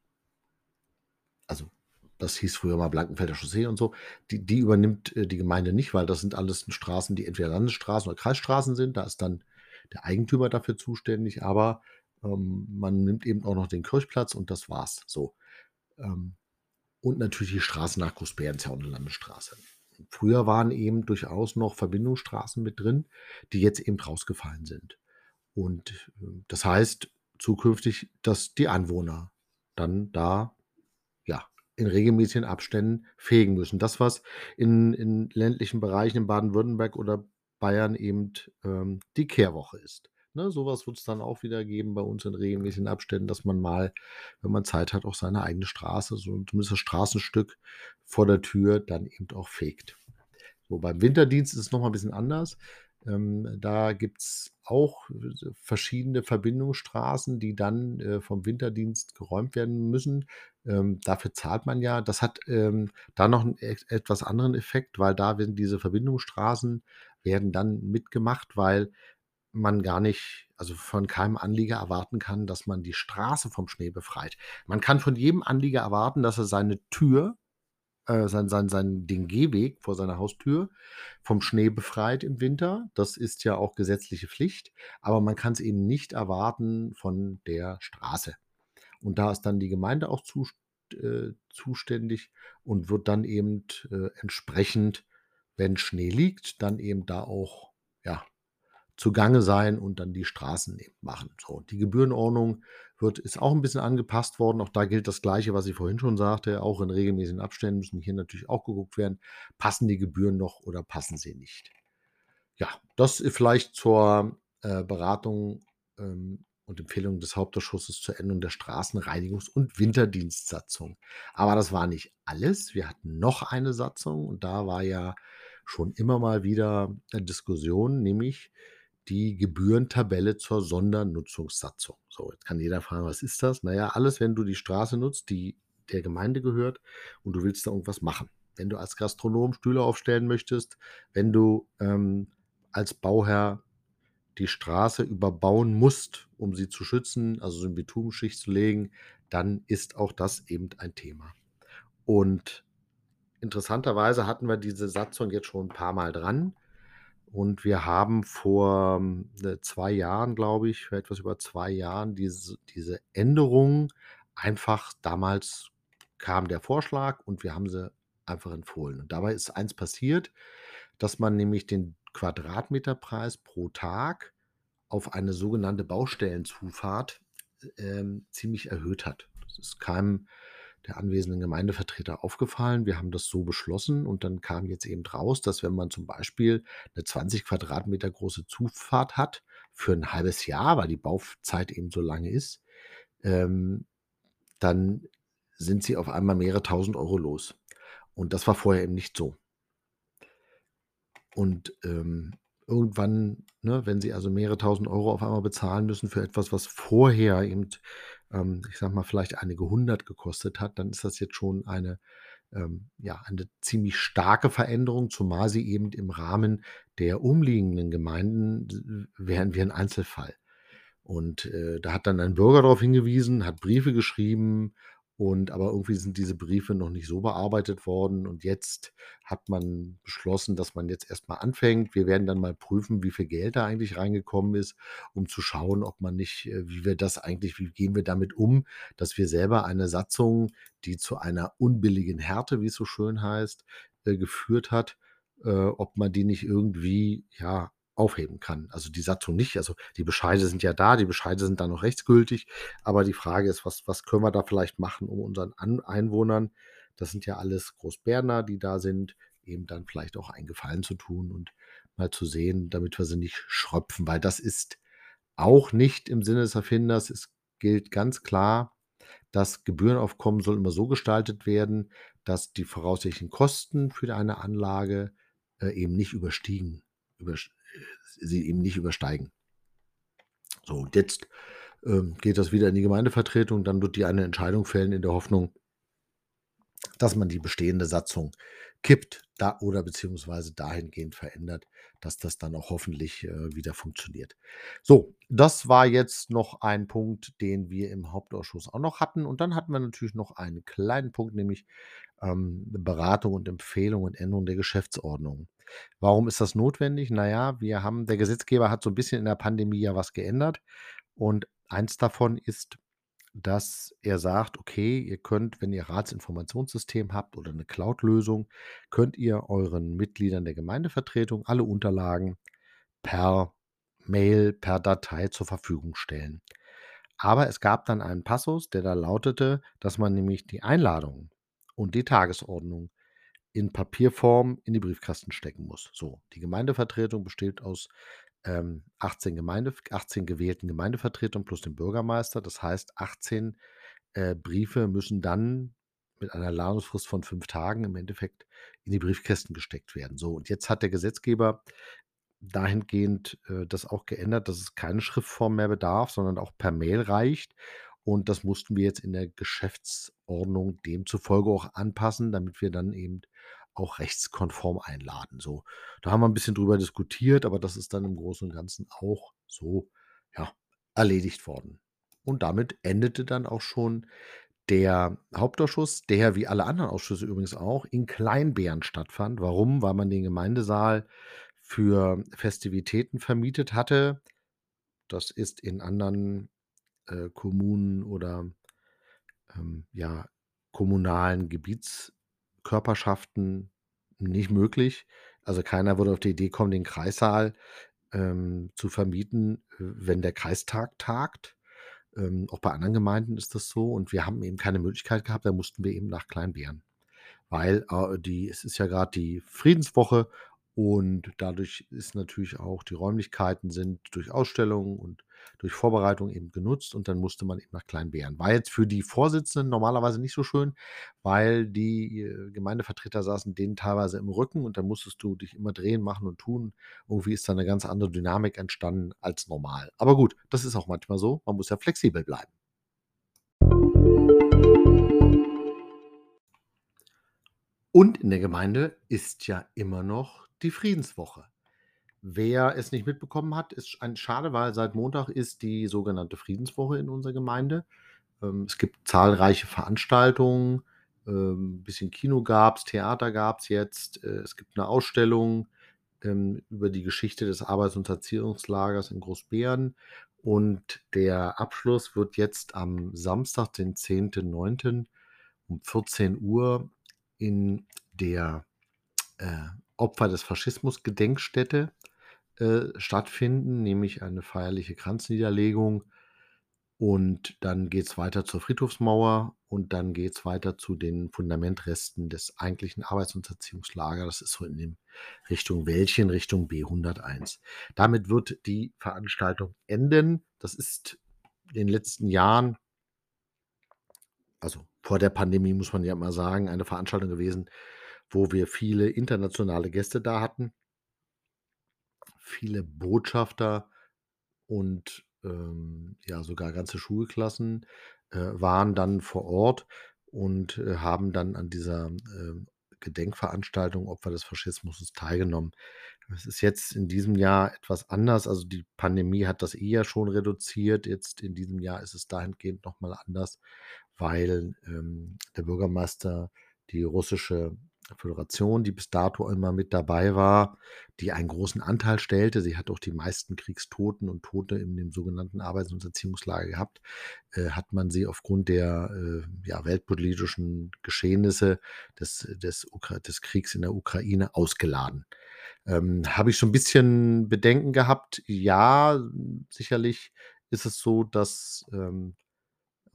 also, das hieß früher mal Blankenfelder Chaussee und so. Die die übernimmt, äh, die Gemeinde nicht, weil das sind alles Straßen, die entweder Landesstraßen oder Kreisstraßen sind. Da ist dann der Eigentümer dafür zuständig, aber, ähm, man nimmt eben auch noch den Kirchplatz und das war's, so. Ähm, und natürlich die Straße nach Großbeeren ist ja auch 'ne Landesstraße. Früher waren eben durchaus noch Verbindungsstraßen mit drin, die jetzt eben rausgefallen sind. Und, äh, das heißt zukünftig, dass die Anwohner dann da, ja, in regelmäßigen Abständen fegen müssen. Das, was in in ländlichen Bereichen in Baden-Württemberg oder Bayern eben, ähm, die Kehrwoche ist. Ne, so was wird's dann auch wieder geben bei uns in regelmäßigen Abständen, dass man mal, wenn man Zeit hat, auch seine eigene Straße, so zumindest das Straßenstück vor der Tür dann eben auch fegt. So, beim Winterdienst ist es noch mal 'n bisschen anders. Ähm, da gibt's auch verschiedene Verbindungsstraßen, die dann, äh, vom Winterdienst geräumt werden müssen. Ähm, dafür zahlt man ja. Das hat, ähm, da noch 'n et etwas anderen Effekt, weil da werden diese Verbindungsstraßen werden dann mitgemacht, weil man gar nicht also, von keinem Anlieger erwarten kann, dass man die Straße vom Schnee befreit. Man kann von jedem Anlieger erwarten, dass er seine Tür äh, sein sein sein den Gehweg vor seiner Haustür vom Schnee befreit im Winter. Das ist ja auch gesetzliche Pflicht, aber man kann's eben nicht erwarten von der Straße. Und da ist dann die Gemeinde auch zust äh, zuständig und wird dann eben, äh, entsprechend, wenn Schnee liegt, dann eben da auch, zugange sein und dann die Straßen machen. So, die Gebührenordnung wird ist auch 'n bisschen angepasst worden. Auch da gilt das Gleiche, was ich vorhin schon sagte. Auch in regelmäßigen Abständen müssen hier natürlich auch geguckt werden, passen die Gebühren noch oder passen sie nicht? Ja, das, vielleicht zur, äh, Beratung, ähm, und Empfehlung des Hauptausschusses zur Änderung der Straßenreinigungs und Winterdienstsatzung. Aber das war nicht alles. Wir hatten noch eine Satzung und da war ja schon immer mal wieder, äh, Diskussion, nämlich die Gebührentabelle zur Sondernutzungssatzung. So, jetzt kann jeder fragen: „Was ist das?“ Na ja, alles, wenn du die Straße nutzt, die der Gemeinde gehört und du willst da irgendwas machen. Wenn du als Gastronom Stühle aufstellen möchtest, wenn du, ähm, als Bauherr die Straße überbauen musst, um sie zu schützen, also so 'ne Bitumenschicht zu legen, dann ist auch das eben ein Thema. Und interessanterweise hatten wir diese Satzung jetzt schon 'n paarmal dran und wir haben vor, äh, 2 Jahren, glaube ich etwas über 2 Jahren diese diese Änderung einfach damals kam der Vorschlag und wir haben sie einfach empfohlen. Und dabei ist eins passiert, dass man nämlich den Quadratmeterpreis pro Tag auf eine sogenannte Baustellenzufahrt, ähm, ziemlich erhöht hat. Das ist keinem der anwesenden Gemeindevertreter aufgefallen. Wir haben das so beschlossen und dann kam jetzt eben raus, dass wenn man zum Beispiel 'ne 20 Quadratmeter große Zufahrt hat für 'n halbes Jahr, weil die Bauzeit eben so lange ist, ähm, dann sind sie auf einmal mehrere Tausend Euro los. Und das war vorher eben nicht so. Und, ähm, irgendwann, ne, wenn sie also mehrere Tausend Euro auf einmal bezahlen müssen für etwas, was vorher eben, ähm, ich sage mal, vielleicht einige Hundert gekostet hat, dann ist das jetzt schon eine, ähm, ja, eine ziemlich starke Veränderung, zumal sie eben im Rahmen der umliegenden Gemeinden wären wir 'n Einzelfall. Und, äh, da hat dann ein Bürger darauf hingewiesen, hat Briefe geschrieben und aber irgendwie sind diese Briefe noch nicht so bearbeitet worden und jetzt hat man beschlossen, dass man jetzt erst mal anfängt. Wir werden dann mal prüfen, wie viel Geld da eigentlich reingekommen ist, um zu schauen, ob man nicht äh, wie wir das eigentlich wie gehen wir damit um, dass wir selber eine Satzung, die zu einer unbilligen Härte, wie es so schön heißt, äh, geführt hat, äh, ob man die nicht irgendwie, ja, aufheben kann. Also, die Satzung nicht. Also, die Bescheide sind ja da, die Bescheide sind dann noch rechtsgültig, aber die Frage ist, was was können wir da vielleicht machen, um unseren An Einwohnern das sind ja alles Großberner, die da sind, eben dann vielleicht auch einen Gefallen zu tun und mal zu sehen, damit wir sie nicht schröpfen, weil das ist auch nicht im Sinne des Erfinders. Es gilt ganz klar, das Gebührenaufkommen soll immer so gestaltet werden, dass die voraussichtlichen Kosten für eine Anlage, äh, eben nicht überstiegen übersch äh, sie eben nicht übersteigen. So, und jetzt, ähm, geht das wieder in die Gemeindevertretung, dann wird die eine Entscheidung fällen in der Hoffnung dass man die bestehende Satzung kippt, da oder beziehungsweise dahingehend verändert, dass das dann auch hoffentlich, äh, wieder funktioniert. So, das war jetzt noch ein Punkt, den wir im Hauptausschuss auch noch hatten. Und dann hatten wir natürlich noch einen kleinen Punkt, nämlich, ähm, Beratung und Empfehlung und Änderung der Geschäftsordnung. Warum ist das notwendig? Na ja, wir haben der Gesetzgeber hat so 'n bisschen in der Pandemie ja was geändert und eins davon ist, dass er sagt: „Okay, ihr könnt, wenn ihr Ratsinformationssystem habt oder 'ne Cloud-Lösung, könnt ihr euren Mitgliedern der Gemeindevertretung alle Unterlagen per Mail, per Datei zur Verfügung stellen.“ Aber es gab dann einen Passus, der da lautete, dass man nämlich die Einladung und die Tagesordnung in Papierform in die Briefkasten stecken muss. So, die Gemeindevertretung besteht aus, ähm, 18 Gemeinde 18 gewählten Gemeindevertretern plus dem Bürgermeister. Das heißt, 18, äh, Briefe müssen dann mit einer Ladungsfrist von 5 Tagen im Endeffekt in die Briefkästen gesteckt werden. So, und jetzt hat der Gesetzgeber dahingehend, äh, das auch geändert, dass es keine Schriftform mehr bedarf, sondern auch per Mail reicht. Und das mussten wir jetzt in der Geschäftsordnung demzufolge auch anpassen, damit wir dann eben auch rechtskonform einladen. So, da haben wir ein bisschen drüber diskutiert, aber das ist dann im Großen und Ganzen auch so, ja, erledigt worden. Und damit endete dann auch schon der Hauptausschuss, der wie alle anderen Ausschüsse übrigens auch in Kleinbären stattfand. Warum? Weil man den Gemeindesaal für Festivitäten vermietet hatte. Das ist in anderen, äh, Kommunen oder, ähm, ja, kommunalen Gebietskörperschaften nicht möglich. Also, keiner würde auf die Idee kommen, den Kreissaal, ähm, zu vermieten, äh, wenn der Kreistag tagt. Ähm, auch bei anderen Gemeinden ist das so und wir haben eben keine Möglichkeit gehabt, da mussten wir eben nach Kleinbären. Weil, äh, die es ist ja gerade die Friedenswoche und dadurch ist natürlich auch die Räumlichkeiten sind durch Ausstellungen und durch Vorbereitung eben genutzt und dann musste man eben nach Kleinbären. War jetzt für die Vorsitzenden normalerweise nicht so schön, weil die, äh, Gemeindevertreter saßen denen teilweise im Rücken und dann musstest du dich immer drehen, machen und tun. Irgendwie ist da 'ne ganz andere Dynamik entstanden als normal. Aber gut, das ist auch manchmal so. Man muss ja flexibel bleiben. Und in der Gemeinde ist ja immer noch die Friedenswoche. Wer es nicht mitbekommen hat, ist ein schade, weil seit Montag ist die sogenannte Friedenswoche in unserer Gemeinde. Ähm, es gibt zahlreiche Veranstaltungen, ähm, bisschen Kino gab's, Theater gab's jetzt, äh, es gibt 'ne Ausstellung, ähm, über die Geschichte des Arbeits und Erziehungslagers in Großbeeren und der Abschluss wird jetzt am Samstag, den 10.9. um 14:00 in der, äh, Opfer des Faschismus Gedenkstätte, äh, stattfinden, nämlich eine feierliche Kranzniederlegung. Und dann geht's weiter zur Friedhofsmauer und dann geht's weiter zu den Fundamentresten des eigentlichen Arbeits und Erziehungslagers. Das ist so in dem Richtung Wäldchen, Richtung B101. Damit wird die Veranstaltung enden. Das ist in den letzten Jahren also, vor der Pandemie muss man ja immer sagen, eine Veranstaltung gewesen, wo wir viele internationale Gäste da hatten. Viele Botschafter und, ähm, ja, sogar ganze Schulklassen, äh, waren dann vor Ort und, äh, haben dann an dieser, ähm, Gedenkveranstaltung Opfer des Faschismus teilgenommen. Es ist jetzt in diesem Jahr etwas anders. Also, die Pandemie hat das eh ja schon reduziert. Jetzt in diesem Jahr ist es dahingehend noch mal anders, weil, ähm, der Bürgermeister die russische Föderation, die bis dato immer mit dabei war, die einen großen Anteil stellte. Sie hat auch die meisten Kriegstoten und Tote in dem sogenannten Arbeits und Erziehungslager gehabt. Äh, hat man sie aufgrund der, äh, ja, weltpolitischen Geschehnisse des des des Kriegs in der Ukraine ausgeladen. Ähm, habe ich so 'n bisschen Bedenken gehabt. Ja, sicherlich ist es so, dass, ähm,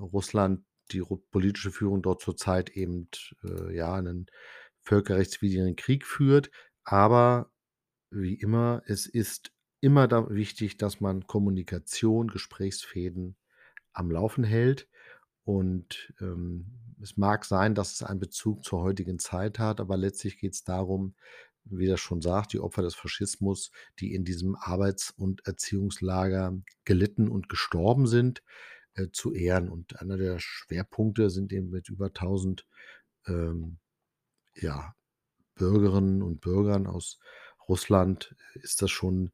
Russland, die politische Führung dort zurzeit eben, äh, ja, 'nen völkerrechtswidrigen Krieg führt. Aber wie immer, es ist immer da wichtig, dass man Kommunikation, Gesprächsfäden am Laufen hält. Und, ähm, es mag sein, dass es einen Bezug zur heutigen Zeit hat, aber letztlich geht's darum, wie das schon sagt, die Opfer des Faschismus, die in diesem Arbeits und Erziehungslager gelitten und gestorben sind, äh, zu ehren. Und einer der Schwerpunkte sind eben mit über 1.000, ähm, ja, Bürgerinnen und Bürgern aus Russland ist das schon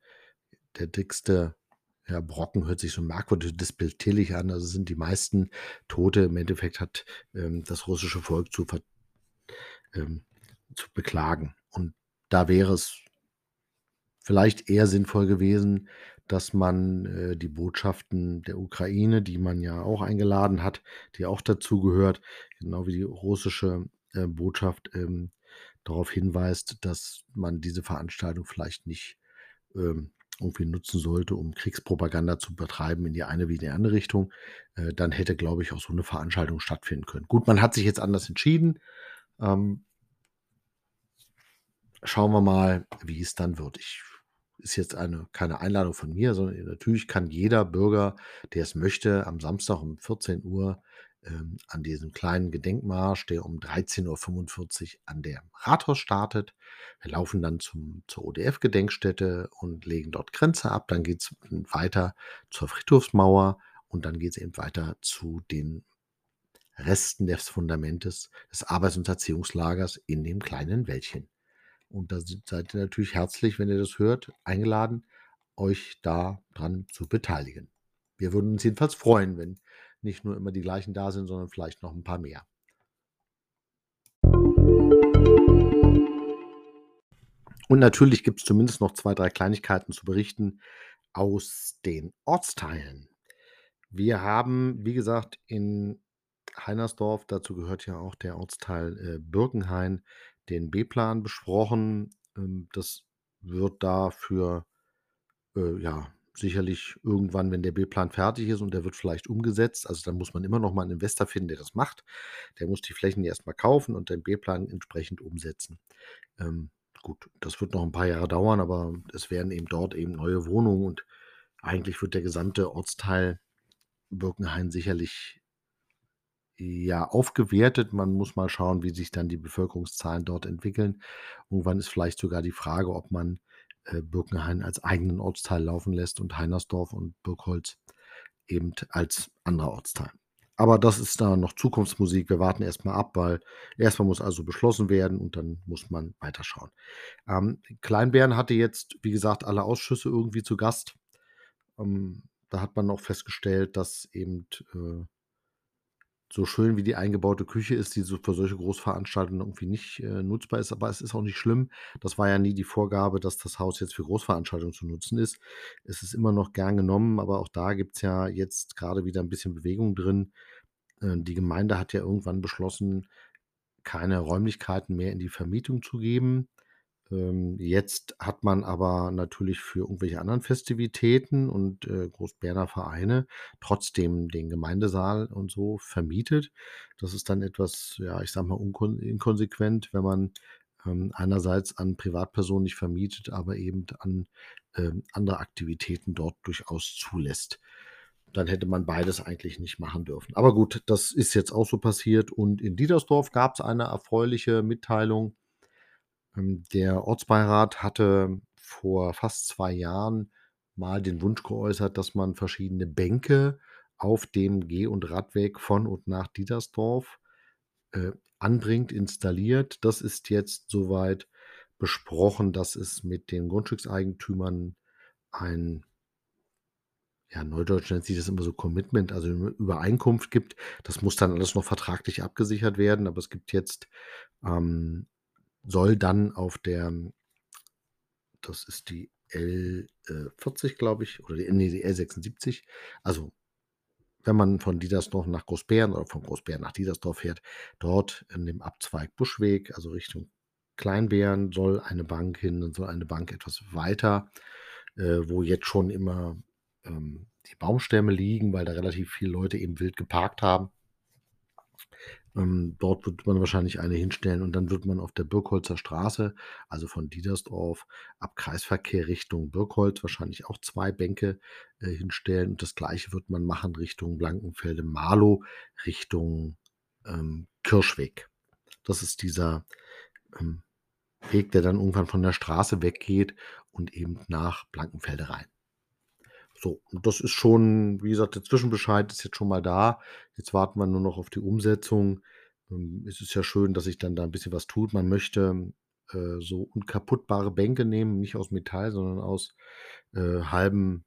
der dickste, ja, Brocken hört sich so merkwürdig despektierlich an. Also, sind die meisten Tote im Endeffekt hat, ähm, das russische Volk zu ähm, zu beklagen. Und da wäre es vielleicht eher sinnvoll gewesen, dass man, äh, die Botschaften der Ukraine, die man ja auch eingeladen hat, die auch dazugehört, genau wie die russische, äh, Botschaft, ähm, darauf hinweist, dass man diese Veranstaltung vielleicht nicht, ähm, irgendwie nutzen sollte, um Kriegspropaganda zu betreiben in die eine wie in die andere Richtung. Äh, dann hätte, glaube ich, auch so 'ne Veranstaltung stattfinden können. Gut, man hat sich jetzt anders entschieden. Ähm schauen wir mal, wie es dann wird. Ich ist jetzt eine keine Einladung von mir, sondern natürlich kann jeder Bürger, der es möchte, am Samstag um 14 Uhr ähm, an diesem kleinen Gedenkmarsch, der um 13:45 Uhr an dem Rathaus startet. Wir laufen dann zum zur ODF-Gedenkstätte und legen dort Kränze ab. Dann geht's weiter zur Friedhofsmauer und dann geht's eben weiter zu den Resten des Fundamentes des Arbeits und Erziehungslagers in dem kleinen Wäldchen. Und da seid ihr natürlich herzlich, wenn ihr das hört, eingeladen, euch da dran zu beteiligen. Wir würden uns jedenfalls freuen, wenn nicht nur immer die gleichen da sind, sondern vielleicht noch ein paar mehr. Und natürlich gibt es zumindest noch zwei, drei Kleinigkeiten zu berichten aus den Ortsteilen. Wir haben, wie gesagt, in Heinersdorf, dazu gehört ja auch der Ortsteil äh, Birkenhain, den B-Plan besprochen. Ähm, das wird da für, äh, ja, sicherlich irgendwann, wenn der B-Plan fertig ist und der wird vielleicht umgesetzt, also dann muss man immer noch mal einen Investor finden, der das macht. Der muss die Flächen erst mal kaufen und den B-Plan entsprechend umsetzen. Ähm, gut, das wird noch ein paar Jahre dauern, aber es werden eben dort eben neue Wohnungen und eigentlich wird der gesamte Ortsteil Birkenhain sicherlich ja, aufgewertet. Man muss mal schauen, wie sich dann die Bevölkerungszahlen dort entwickeln. Irgendwann ist vielleicht sogar die Frage, ob man Birkenhain als eigenen Ortsteil laufen lässt und Heinersdorf und Birkholz eben als anderer Ortsteil. Aber das ist da noch Zukunftsmusik. Wir warten erstmal ab, weil erstmal muss also beschlossen werden und dann muss man weiterschauen. Ähm, Kleinbären hatte jetzt, wie gesagt, alle Ausschüsse irgendwie zu Gast. Ähm, da hat man noch festgestellt, dass eben äh, so schön wie die eingebaute Küche ist, die so für solche Großveranstaltungen irgendwie nicht, äh, nutzbar ist, aber es ist auch nicht schlimm. Das war ja nie die Vorgabe, dass das Haus jetzt für Großveranstaltungen zu nutzen ist. Es ist immer noch gern genommen, aber auch da gibt es ja jetzt gerade wieder ein bisschen Bewegung drin. Äh, die Gemeinde hat ja irgendwann beschlossen, keine Räumlichkeiten mehr in die Vermietung zu geben. Ähm, jetzt hat man aber natürlich für irgendwelche anderen Festivitäten und, äh, Großberner Vereine trotzdem den Gemeindesaal und so vermietet. Das ist dann etwas, ja, ich sage mal, inkonsequent, wenn man, ähm, einerseits an Privatpersonen nicht vermietet, aber eben an, ähm, andere Aktivitäten dort durchaus zulässt. Dann hätte man beides eigentlich nicht machen dürfen. Aber gut, das ist jetzt auch so passiert und in Diedersdorf gab es eine erfreuliche Mitteilung. Ähm, der Ortsbeirat hatte vor fast zwei Jahren mal den Wunsch geäußert, dass man verschiedene Bänke auf dem Geh und Radweg von und nach Diedersdorf, äh, anbringt, installiert. Das ist jetzt soweit besprochen, dass es mit den Grundstückseigentümern ein ja, neudeutsch nennt sich das immer so Commitment, also 'ne Übereinkunft gibt. Das muss dann alles noch vertraglich abgesichert werden, aber es gibt jetzt, ähm soll dann auf der das ist die L äh, 40, glaube ich, oder die ne, die L76. Also, wenn man von Diedersdorf nach Großbären oder von Großbären nach Diedersdorf fährt, dort in dem Abzweig Buschweg, also Richtung Kleinbären, soll eine Bank hin und soll eine Bank etwas weiter, äh, wo jetzt schon immer, ähm, die Baumstämme liegen, weil da relativ viele Leute eben wild geparkt haben. Ähm, dort wird man wahrscheinlich eine hinstellen und dann wird man auf der Birkholzer Straße, also von Diedersdorf ab Kreisverkehr Richtung Birkholz wahrscheinlich auch zwei Bänke, äh, hinstellen und das Gleiche wird man machen Richtung Blankenfelde-Marlow, Richtung, ähm, Kirschweg. Das ist dieser, ähm, Weg, der dann irgendwann von der Straße weggeht und eben nach Blankenfelde rein. So, und das ist schon wie gesagt, der Zwischenbescheid ist jetzt schon mal da. Jetzt warten wir nur noch auf die Umsetzung. Ähm, es ist ja schön, dass sich dann da ein bisschen was tut. Man möchte, äh, so unkaputtbare Bänke nehmen, nicht aus Metall, sondern aus, äh, halben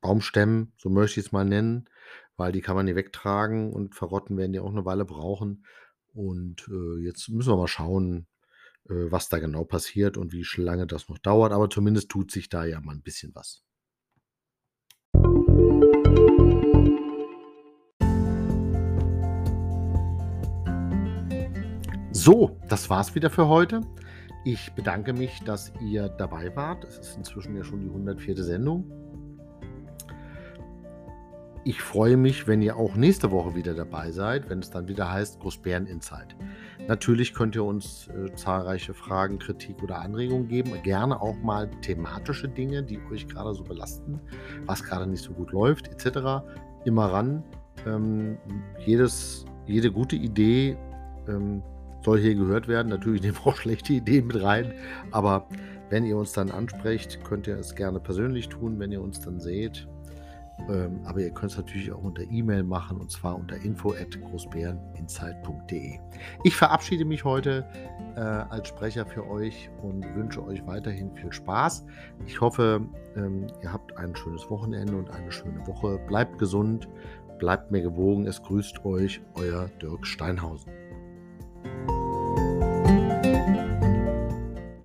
Baumstämmen, so möchte ich es mal nennen, weil die kann man nicht wegtragen und verrotten werden die auch eine Weile brauchen. Und, äh, jetzt müssen wir mal schauen, äh, was da genau passiert und wie lange das noch dauert, aber zumindest tut sich da ja mal ein bisschen was. So, das war's wieder für heute. Ich bedanke mich, dass ihr dabei wart. Es ist inzwischen ja schon die 104. Sendung. Ich freue mich, wenn ihr auch nächste Woche wieder dabei seid, wenn es dann wieder heißt Großbären Insight. Natürlich könnt ihr uns äh, zahlreiche Fragen, Kritik oder Anregungen geben. Gerne auch mal thematische Dinge, die euch gerade so belasten, was gerade nicht so gut läuft, etc. Immer ran. Ähm, jedes, jede gute Idee ähm, soll hier gehört werden. Natürlich nehmen wir auch schlechte Ideen mit rein, aber wenn ihr uns dann ansprecht, könnt ihr es gerne persönlich tun, wenn ihr uns dann seht. Ähm, aber ihr könnt es natürlich auch unter E-Mail machen und zwar unter info@großbäreninsight.de. Ich verabschiede mich heute äh, als Sprecher für euch und wünsche euch weiterhin viel Spaß. Ich hoffe, ähm, ihr habt ein schönes Wochenende und eine schöne Woche. Bleibt gesund, bleibt mir gewogen. Es grüßt euch euer Dirk Steinhausen. Bye.